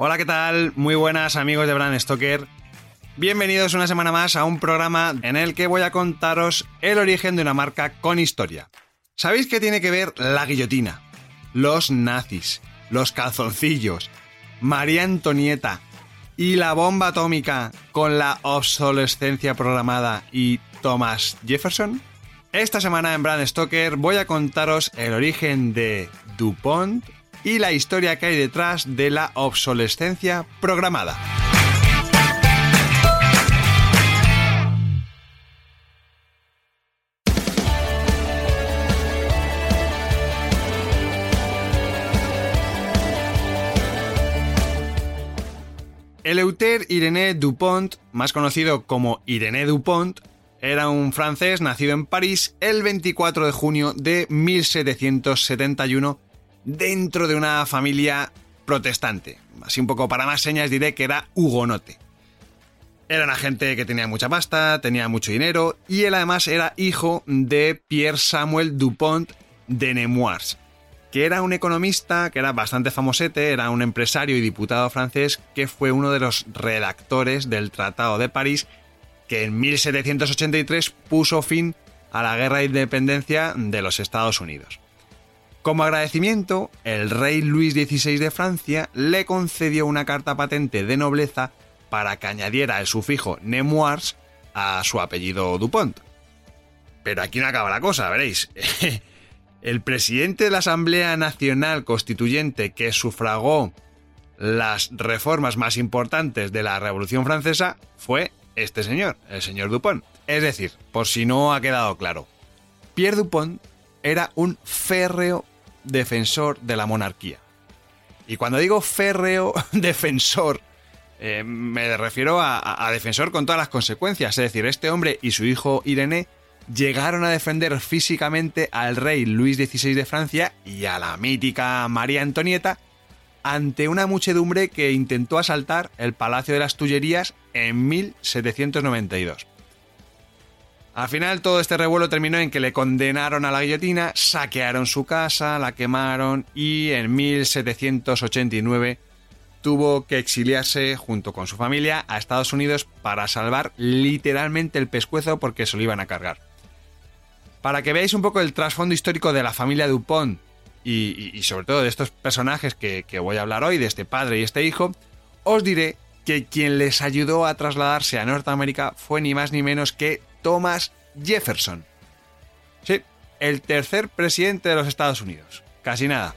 Hola, ¿qué tal? Muy buenas amigos de Brand Stoker. Bienvenidos una semana más a un programa en el que voy a contaros el origen de una marca con historia. ¿Sabéis qué tiene que ver la guillotina? Los nazis, los calzoncillos, María Antonieta y la bomba atómica con la obsolescencia programada y Thomas Jefferson? Esta semana en Brand Stoker voy a contaros el origen de DuPont y la historia que hay detrás de la obsolescencia programada. Eleuter Irénée Dupont, más conocido como Irénée Dupont, era un francés nacido en París el 24 de junio de 1771 dentro de una familia protestante. Así un poco para más señas diré que era hugonote. Era una gente que tenía mucha pasta, tenía mucho dinero y él además era hijo de Pierre Samuel Dupont de Nemours, que era un economista que era bastante famosete, era un empresario y diputado francés que fue uno de los redactores del Tratado de París que en 1783 puso fin a la guerra de independencia de los Estados Unidos. Como agradecimiento, el rey Luis XVI de Francia le concedió una carta patente de nobleza para que añadiera el sufijo Nemours a su apellido Dupont. Pero aquí no acaba la cosa, veréis. El presidente de la Asamblea Nacional Constituyente que sufragó las reformas más importantes de la Revolución Francesa fue este señor, el señor Dupont. Es decir, por si no ha quedado claro, Pierre Dupont era un férreo defensor de la monarquía. Y cuando digo férreo defensor, eh, me refiero a, defensor con todas las consecuencias. Es decir, este hombre y su hijo Irene llegaron a defender físicamente al rey Luis XVI de Francia y a la mítica María Antonieta ante una muchedumbre que intentó asaltar el Palacio de las Tullerías en 1792. Al final todo este revuelo terminó en que le condenaron a la guillotina, saquearon su casa, la quemaron y en 1789 tuvo que exiliarse junto con su familia a Estados Unidos para salvar literalmente el pescuezo porque se lo iban a cargar. Para que veáis un poco el trasfondo histórico de la familia Dupont y, sobre todo de estos personajes que, que voy a hablar hoy, de este padre y este hijo, os diré que quien les ayudó a trasladarse a Norteamérica fue ni más ni menos que Thomas Jefferson. Sí, el tercer presidente de los Estados Unidos. Casi nada.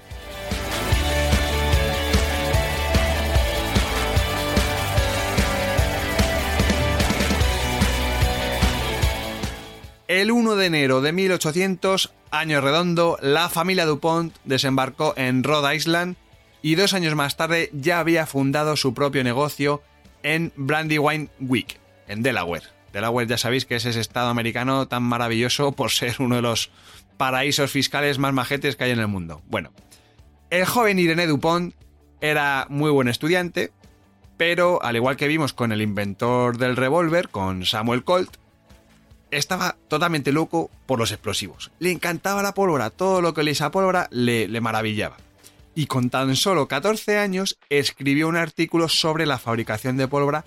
El 1 de enero de 1800, año redondo, la familia DuPont desembarcó en Rhode Island y dos años más tarde ya había fundado su propio negocio en Brandywine Week, en Delaware. Delaware ya sabéis que es ese estado americano tan maravilloso por ser uno de los paraísos fiscales más majetes que hay en el mundo. Bueno, el joven Irene Dupont era muy buen estudiante, pero al igual que vimos con el inventor del revólver, con Samuel Colt, estaba totalmente loco por los explosivos. Le encantaba la pólvora, todo lo que le hizo pólvora le, le maravillaba. Y con tan solo 14 años escribió un artículo sobre la fabricación de pólvora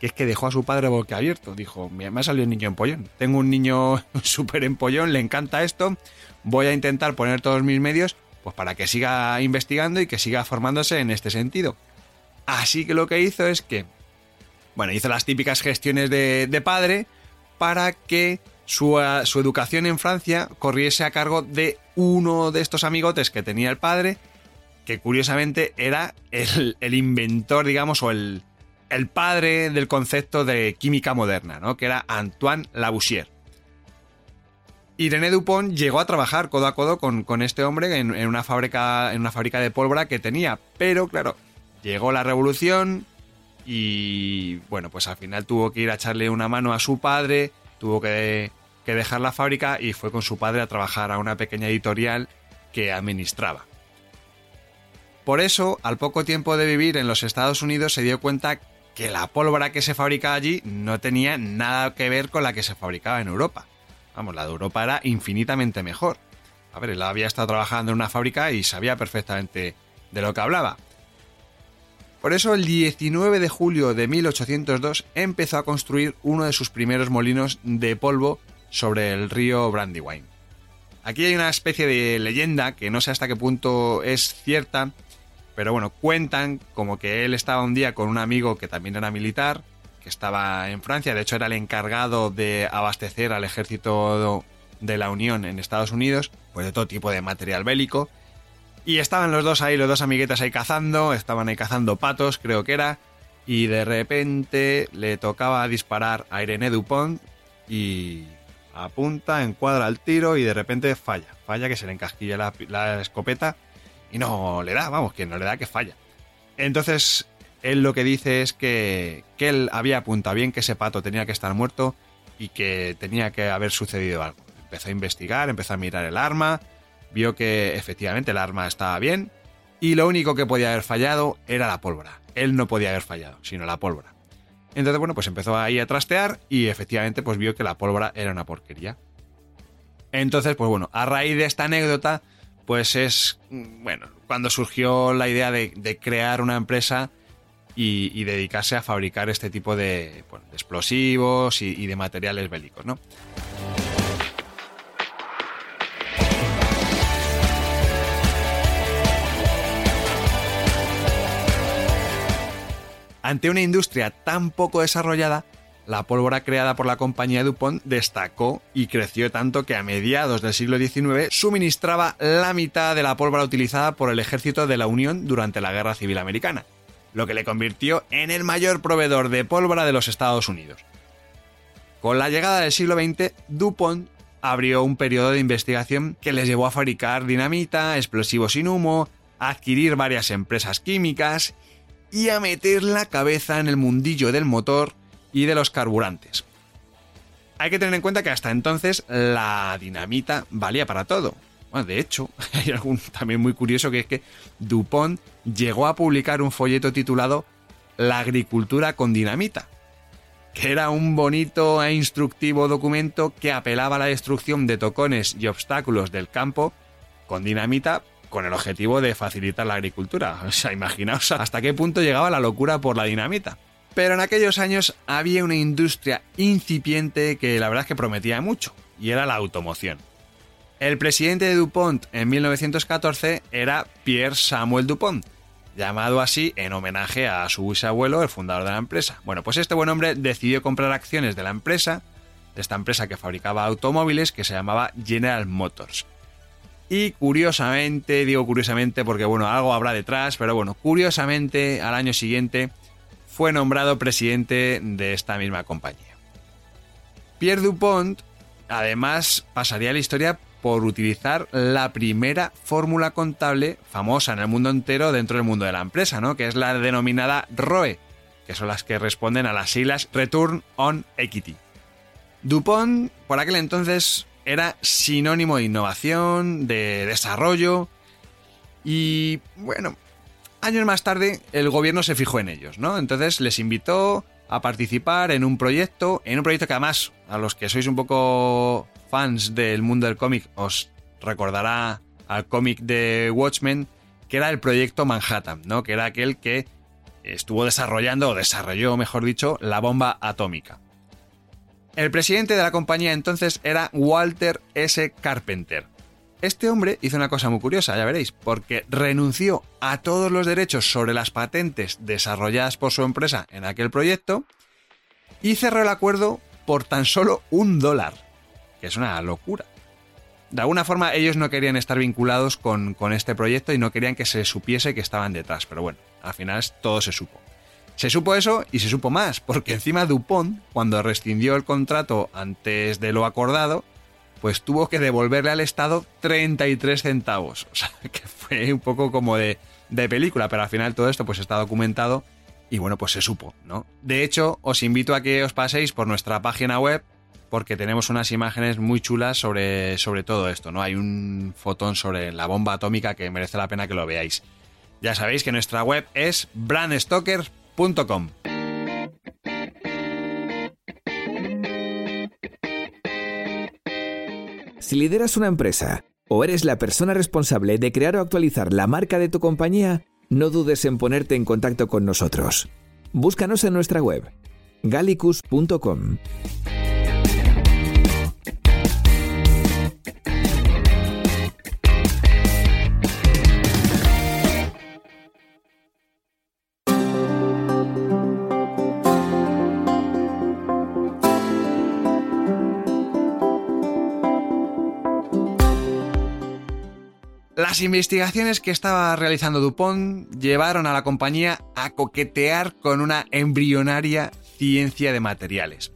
que es que dejó a su padre abierto. Dijo, me ha salido un niño empollón. Tengo un niño súper empollón, le encanta esto. Voy a intentar poner todos mis medios pues para que siga investigando y que siga formándose en este sentido. Así que lo que hizo es que, bueno, hizo las típicas gestiones de, padre para que su, su, educación en Francia corriese a cargo de uno de estos amigotes que tenía el padre, que curiosamente era el, el inventor, digamos, o el, el padre del concepto de química moderna, ¿no? que era Antoine Lavoisier. Irene Dupont llegó a trabajar codo a codo con, con este hombre en, en, una fábrica, en una fábrica de pólvora que tenía, pero claro, llegó la revolución y bueno, pues al final tuvo que ir a echarle una mano a su padre, tuvo que, que dejar la fábrica y fue con su padre a trabajar a una pequeña editorial que administraba. Por eso, al poco tiempo de vivir en los Estados Unidos, se dio cuenta que la pólvora que se fabricaba allí no tenía nada que ver con la que se fabricaba en Europa. Vamos, la de Europa era infinitamente mejor. A ver, él había estado trabajando en una fábrica y sabía perfectamente de lo que hablaba. Por eso el 19 de julio de 1802 empezó a construir uno de sus primeros molinos de polvo sobre el río Brandywine. Aquí hay una especie de leyenda que no sé hasta qué punto es cierta, pero bueno, cuentan como que él estaba un día con un amigo que también era militar, que estaba en Francia, de hecho era el encargado de abastecer al ejército de la Unión en Estados Unidos, pues de todo tipo de material bélico, y estaban los dos ahí, los dos amiguetas ahí cazando, estaban ahí cazando patos, creo que era, y de repente le tocaba disparar a Irene Dupont y apunta, encuadra el tiro y de repente falla. Falla que se le encasquilla la, la escopeta y no le da, vamos, que no le da que falla. Entonces, él lo que dice es que, que él había apuntado bien que ese pato tenía que estar muerto y que tenía que haber sucedido algo. Empezó a investigar, empezó a mirar el arma, vio que efectivamente el arma estaba bien y lo único que podía haber fallado era la pólvora. Él no podía haber fallado, sino la pólvora. Entonces, bueno, pues empezó ahí a trastear y efectivamente pues vio que la pólvora era una porquería. Entonces, pues bueno, a raíz de esta anécdota, pues es, bueno, cuando surgió la idea de, crear una empresa y, dedicarse a fabricar este tipo de explosivos y, y de materiales bélicos, ¿no? Ante una industria tan poco desarrollada, la pólvora creada por la compañía DuPont destacó y creció tanto que a mediados del siglo XIX suministraba la mitad de la pólvora utilizada por el ejército de la Unión durante la Guerra Civil Americana, lo que le convirtió en el mayor proveedor de pólvora de los Estados Unidos. Con la llegada del siglo XX, DuPont abrió un periodo de investigación que les llevó a fabricar dinamita, explosivos sin humo, a adquirir varias empresas químicas y a meter la cabeza en el mundillo del motor y de los carburantes. Hay que tener en cuenta que hasta entonces la dinamita valía para todo. De hecho, hay algo también muy curioso que es que DuPont llegó a publicar un folleto titulado La agricultura con dinamita, que era un bonito e instructivo documento que apelaba a la destrucción de tocones y obstáculos del campo con dinamita con el objetivo de facilitar la agricultura. O sea, imaginaos hasta qué punto llegaba la locura por la dinamita. Pero en aquellos años había una industria incipiente que la verdad es que prometía mucho, y era la automoción. El presidente de DuPont en 1914 era Pierre Samuel DuPont, llamado así en homenaje a su bisabuelo, el fundador de la empresa. Bueno, pues este buen hombre decidió comprar acciones de la empresa, de esta empresa que fabricaba automóviles, que se llamaba General Motors. Y curiosamente, digo curiosamente porque bueno, algo habrá detrás, pero bueno, curiosamente al año siguiente fue nombrado presidente de esta misma compañía. Pierre Dupont además pasaría a la historia por utilizar la primera fórmula contable famosa en el mundo entero dentro del mundo de la empresa, ¿no? Que es la denominada ROE, que son las que responden a las siglas Return on Equity. Dupont, por aquel entonces, era sinónimo de innovación, de desarrollo y bueno, años más tarde el gobierno se fijó en ellos, ¿no? Entonces les invitó a participar en un proyecto, en un proyecto que además a los que sois un poco fans del mundo del cómic os recordará al cómic de Watchmen, que era el proyecto Manhattan, ¿no? Que era aquel que estuvo desarrollando, o desarrolló, mejor dicho, la bomba atómica. El presidente de la compañía entonces era Walter S. Carpenter. Este hombre hizo una cosa muy curiosa, ya veréis, porque renunció a todos los derechos sobre las patentes desarrolladas por su empresa en aquel proyecto y cerró el acuerdo por tan solo un dólar, que es una locura. De alguna forma ellos no querían estar vinculados con, con este proyecto y no querían que se supiese que estaban detrás, pero bueno, al final todo se supo. Se supo eso y se supo más, porque encima Dupont, cuando rescindió el contrato antes de lo acordado, pues tuvo que devolverle al Estado 33 centavos. O sea, que fue un poco como de, de película, pero al final todo esto pues está documentado y bueno, pues se supo, ¿no? De hecho, os invito a que os paséis por nuestra página web porque tenemos unas imágenes muy chulas sobre, sobre todo esto, ¿no? Hay un fotón sobre la bomba atómica que merece la pena que lo veáis. Ya sabéis que nuestra web es brandstoker.com. Si lideras una empresa o eres la persona responsable de crear o actualizar la marca de tu compañía, no dudes en ponerte en contacto con nosotros. Búscanos en nuestra web gallicus.com. Las investigaciones que estaba realizando Dupont llevaron a la compañía a coquetear con una embrionaria ciencia de materiales.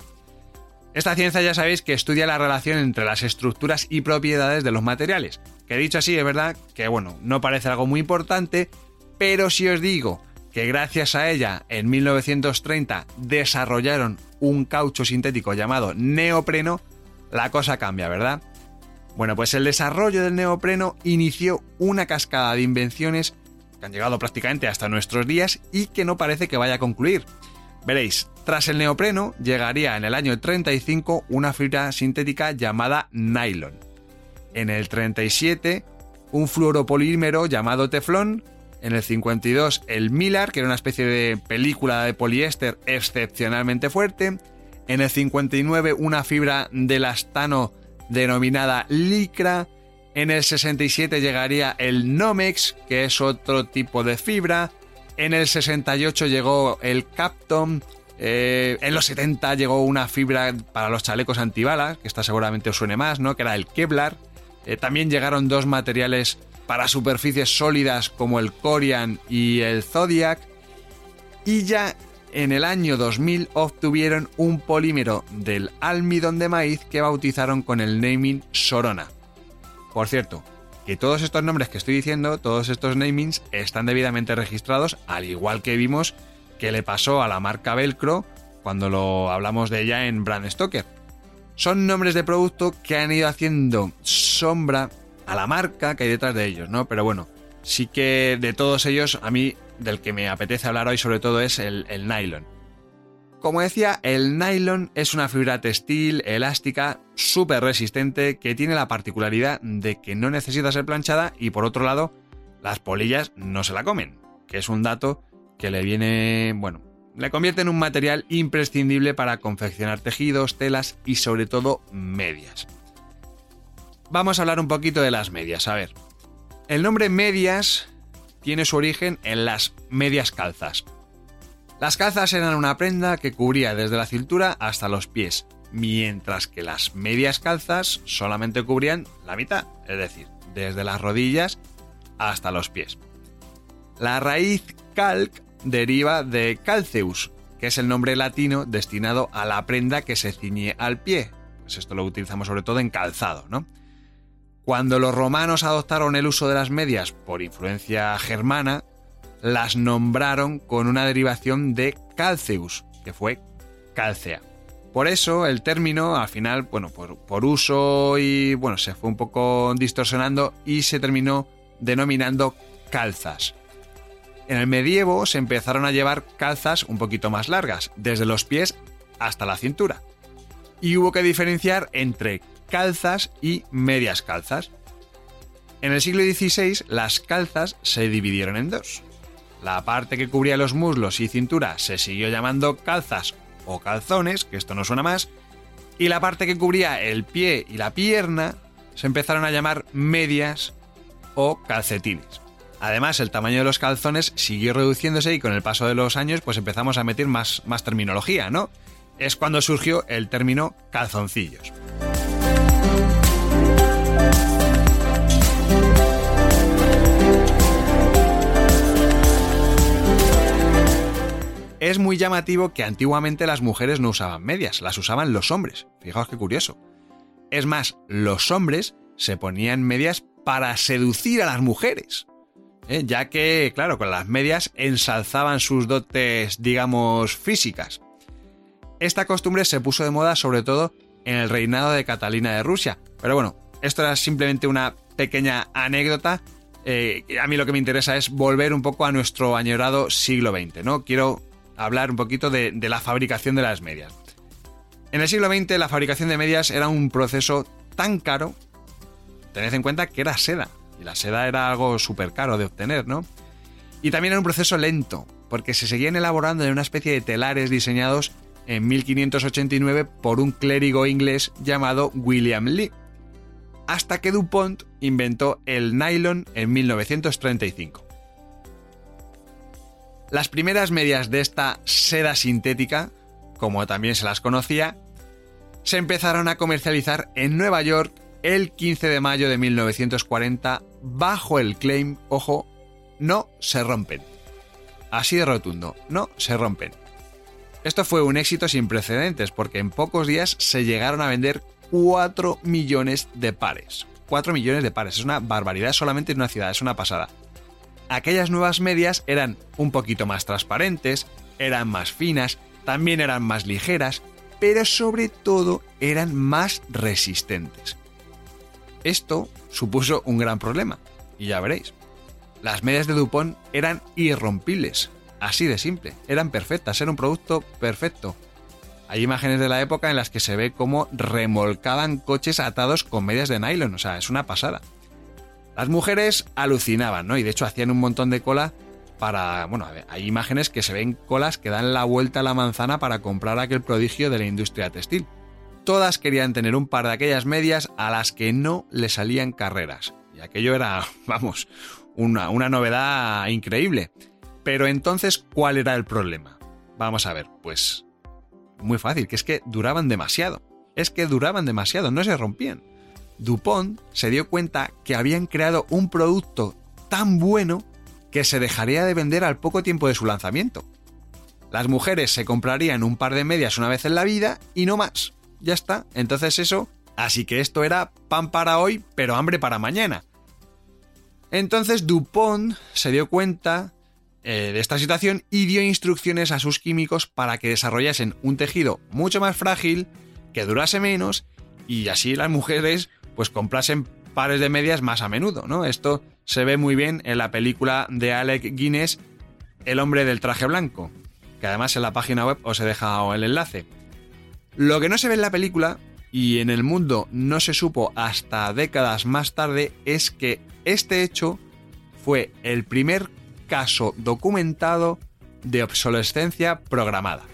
Esta ciencia ya sabéis que estudia la relación entre las estructuras y propiedades de los materiales, que dicho así es verdad que bueno, no parece algo muy importante, pero si os digo que gracias a ella en 1930 desarrollaron un caucho sintético llamado neopreno, la cosa cambia, ¿verdad? Bueno, pues el desarrollo del neopreno inició una cascada de invenciones que han llegado prácticamente hasta nuestros días y que no parece que vaya a concluir. Veréis, tras el neopreno llegaría en el año 35 una fibra sintética llamada nylon. En el 37 un fluoropolímero llamado teflón. En el 52 el Millar, que era una especie de película de poliéster excepcionalmente fuerte. En el 59 una fibra de elastano denominada Licra. En el 67 llegaría el Nomex, que es otro tipo de fibra. En el 68 llegó el Capton. Eh, en los 70 llegó una fibra para los chalecos antibalas, que esta seguramente os suene más, ¿no? Que era el Kevlar. Eh, también llegaron dos materiales para superficies sólidas como el Corian y el Zodiac. Y ya en el año 2000 obtuvieron un polímero del almidón de maíz que bautizaron con el naming Sorona. Por cierto, que todos estos nombres que estoy diciendo, todos estos namings, están debidamente registrados, al igual que vimos que le pasó a la marca Velcro cuando lo hablamos de ella en Brand Stoker. Son nombres de producto que han ido haciendo sombra a la marca que hay detrás de ellos, ¿no? Pero bueno, sí que de todos ellos a mí del que me apetece hablar hoy sobre todo es el, nylon. Como decía, el nylon es una fibra textil elástica súper resistente que tiene la particularidad de que no necesita ser planchada y por otro lado, las polillas no se la comen, que es un dato que le viene, bueno, le convierte en un material imprescindible para confeccionar tejidos, telas y sobre todo medias. Vamos a hablar un poquito de las medias, a ver. El nombre medias tiene su origen en las medias calzas. Las calzas eran una prenda que cubría desde la cintura hasta los pies, mientras que las medias calzas solamente cubrían la mitad, es decir, desde las rodillas hasta los pies. La raíz calc deriva de calceus, que es el nombre latino destinado a la prenda que se ciñe al pie. Pues esto lo utilizamos sobre todo en calzado, ¿no? Cuando los romanos adoptaron el uso de las medias por influencia germana, las nombraron con una derivación de calceus, que fue calcea. Por eso el término al final, bueno, por, uso y bueno, se fue un poco distorsionando y se terminó denominando calzas. En el medievo se empezaron a llevar calzas un poquito más largas, desde los pies hasta la cintura. Y hubo que diferenciar entre calzas y medias calzas. En el siglo XVI las calzas se dividieron en dos. La parte que cubría los muslos y cintura se siguió llamando calzas o calzones, que esto no suena más, y la parte que cubría el pie y la pierna se empezaron a llamar medias o calcetines. Además, el tamaño de los calzones siguió reduciéndose y con el paso de los años pues empezamos a meter más, más terminología, ¿no? Es cuando surgió el término calzoncillos. Es muy llamativo que antiguamente las mujeres no usaban medias, las usaban los hombres. Fijaos qué curioso. Es más, los hombres se ponían medias para seducir a las mujeres. ¿eh? Ya que, claro, con las medias ensalzaban sus dotes, digamos, físicas. Esta costumbre se puso de moda sobre todo en el reinado de Catalina de Rusia. Pero bueno, esto era simplemente una pequeña anécdota. Eh, a mí lo que me interesa es volver un poco a nuestro añorado siglo XX, ¿no? Quiero hablar un poquito de, de la fabricación de las medias. En el siglo XX la fabricación de medias era un proceso tan caro, tened en cuenta que era seda, y la seda era algo súper caro de obtener, ¿no? Y también era un proceso lento, porque se seguían elaborando en una especie de telares diseñados en 1589 por un clérigo inglés llamado William Lee, hasta que DuPont inventó el nylon en 1935. Las primeras medias de esta seda sintética como también se las conocía, se empezaron a comercializar en Nueva York el 15 de mayo de 1940 bajo el claim, ojo, no se rompen. Así de rotundo, no se rompen. Esto fue un éxito sin precedentes porque en pocos días se llegaron a vender 4 millones de pares. 4 millones de pares, es una barbaridad solamente en una ciudad, es una pasada. Aquellas nuevas medias eran un poquito más transparentes, eran más finas, también eran más ligeras, pero sobre todo eran más resistentes. Esto supuso un gran problema, y ya veréis. Las medias de Dupont eran irrompibles, así de simple, eran perfectas, era un producto perfecto. Hay imágenes de la época en las que se ve cómo remolcaban coches atados con medias de nylon, o sea, es una pasada. Las mujeres alucinaban, ¿no? Y de hecho hacían un montón de cola para, bueno, hay imágenes que se ven colas que dan la vuelta a la manzana para comprar aquel prodigio de la industria textil. Todas querían tener un par de aquellas medias a las que no le salían carreras. Y aquello era, vamos, una, una novedad increíble. Pero entonces, ¿cuál era el problema? Vamos a ver, pues muy fácil, que es que duraban demasiado. Es que duraban demasiado, no se rompían. Dupont se dio cuenta que habían creado un producto tan bueno que se dejaría de vender al poco tiempo de su lanzamiento. Las mujeres se comprarían un par de medias una vez en la vida y no más. Ya está. Entonces eso, así que esto era pan para hoy, pero hambre para mañana. Entonces Dupont se dio cuenta eh, de esta situación y dio instrucciones a sus químicos para que desarrollasen un tejido mucho más frágil, que durase menos y así las mujeres pues comprasen pares de medias más a menudo, ¿no? Esto se ve muy bien en la película de Alec Guinness, El hombre del traje blanco, que además en la página web os he dejado el enlace. Lo que no se ve en la película, y en el mundo no se supo hasta décadas más tarde, es que este hecho fue el primer caso documentado de obsolescencia programada.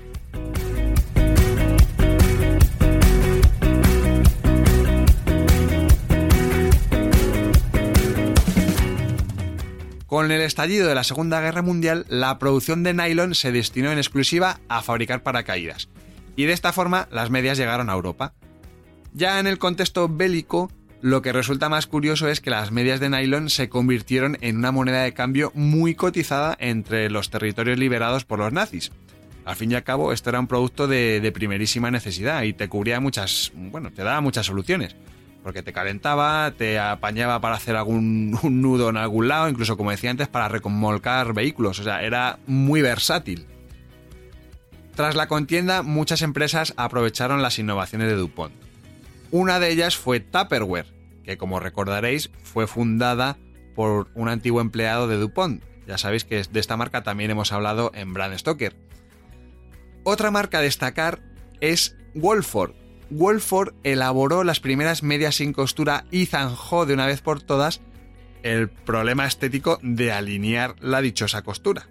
Con el estallido de la Segunda Guerra Mundial, la producción de nylon se destinó en exclusiva a fabricar paracaídas, y de esta forma las medias llegaron a Europa. Ya en el contexto bélico, lo que resulta más curioso es que las medias de nylon se convirtieron en una moneda de cambio muy cotizada entre los territorios liberados por los nazis. Al fin y al cabo, esto era un producto de, de primerísima necesidad y te cubría muchas, bueno, te daba muchas soluciones porque te calentaba, te apañaba para hacer algún nudo en algún lado, incluso como decía antes, para recomolcar vehículos, o sea, era muy versátil. Tras la contienda, muchas empresas aprovecharon las innovaciones de DuPont. Una de ellas fue Tupperware, que como recordaréis fue fundada por un antiguo empleado de DuPont. Ya sabéis que de esta marca también hemos hablado en Brand Stoker. Otra marca a destacar es Wolford, Wolford elaboró las primeras medias sin costura y zanjó de una vez por todas el problema estético de alinear la dichosa costura.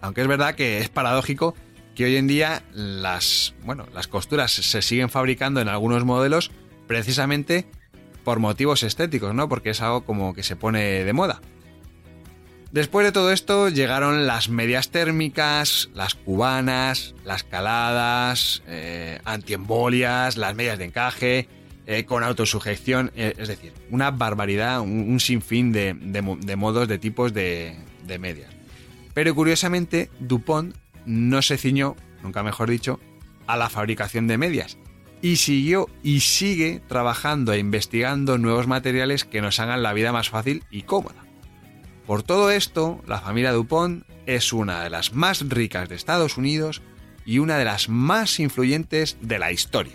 Aunque es verdad que es paradójico que hoy en día las, bueno, las costuras se siguen fabricando en algunos modelos precisamente por motivos estéticos, ¿no? Porque es algo como que se pone de moda. Después de todo esto llegaron las medias térmicas, las cubanas, las caladas, eh, antiembolias, las medias de encaje, eh, con autosujeción, eh, es decir, una barbaridad, un, sinfín de, modos, de tipos de, de medias. Pero curiosamente, DuPont no se ciñó, nunca mejor dicho, a la fabricación de medias, y siguió y sigue trabajando e investigando nuevos materiales que nos hagan la vida más fácil y cómoda. Por todo esto, la familia DuPont es una de las más ricas de Estados Unidos y una de las más influyentes de la historia.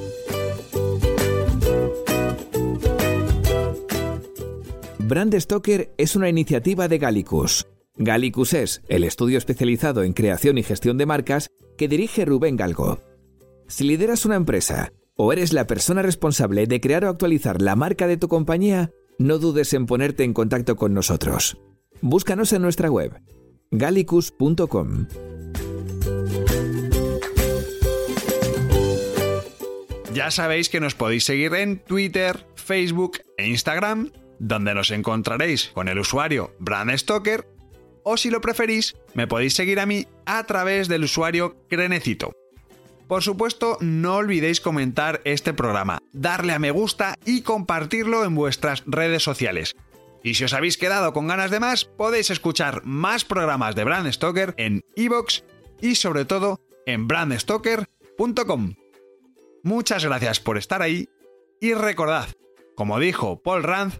Brand Stoker es una iniciativa de Gallicus. Gallicus es el estudio especializado en creación y gestión de marcas que dirige Rubén Galgo. Si lideras una empresa o eres la persona responsable de crear o actualizar la marca de tu compañía, no dudes en ponerte en contacto con nosotros. Búscanos en nuestra web gallicus.com. Ya sabéis que nos podéis seguir en Twitter, Facebook e Instagram donde nos encontraréis con el usuario Brand Stoker, o si lo preferís, me podéis seguir a mí a través del usuario Crenecito. Por supuesto, no olvidéis comentar este programa, darle a me gusta y compartirlo en vuestras redes sociales. Y si os habéis quedado con ganas de más, podéis escuchar más programas de Brand Stoker en iVoox y sobre todo en brandstoker.com. Muchas gracias por estar ahí y recordad, como dijo Paul Rand,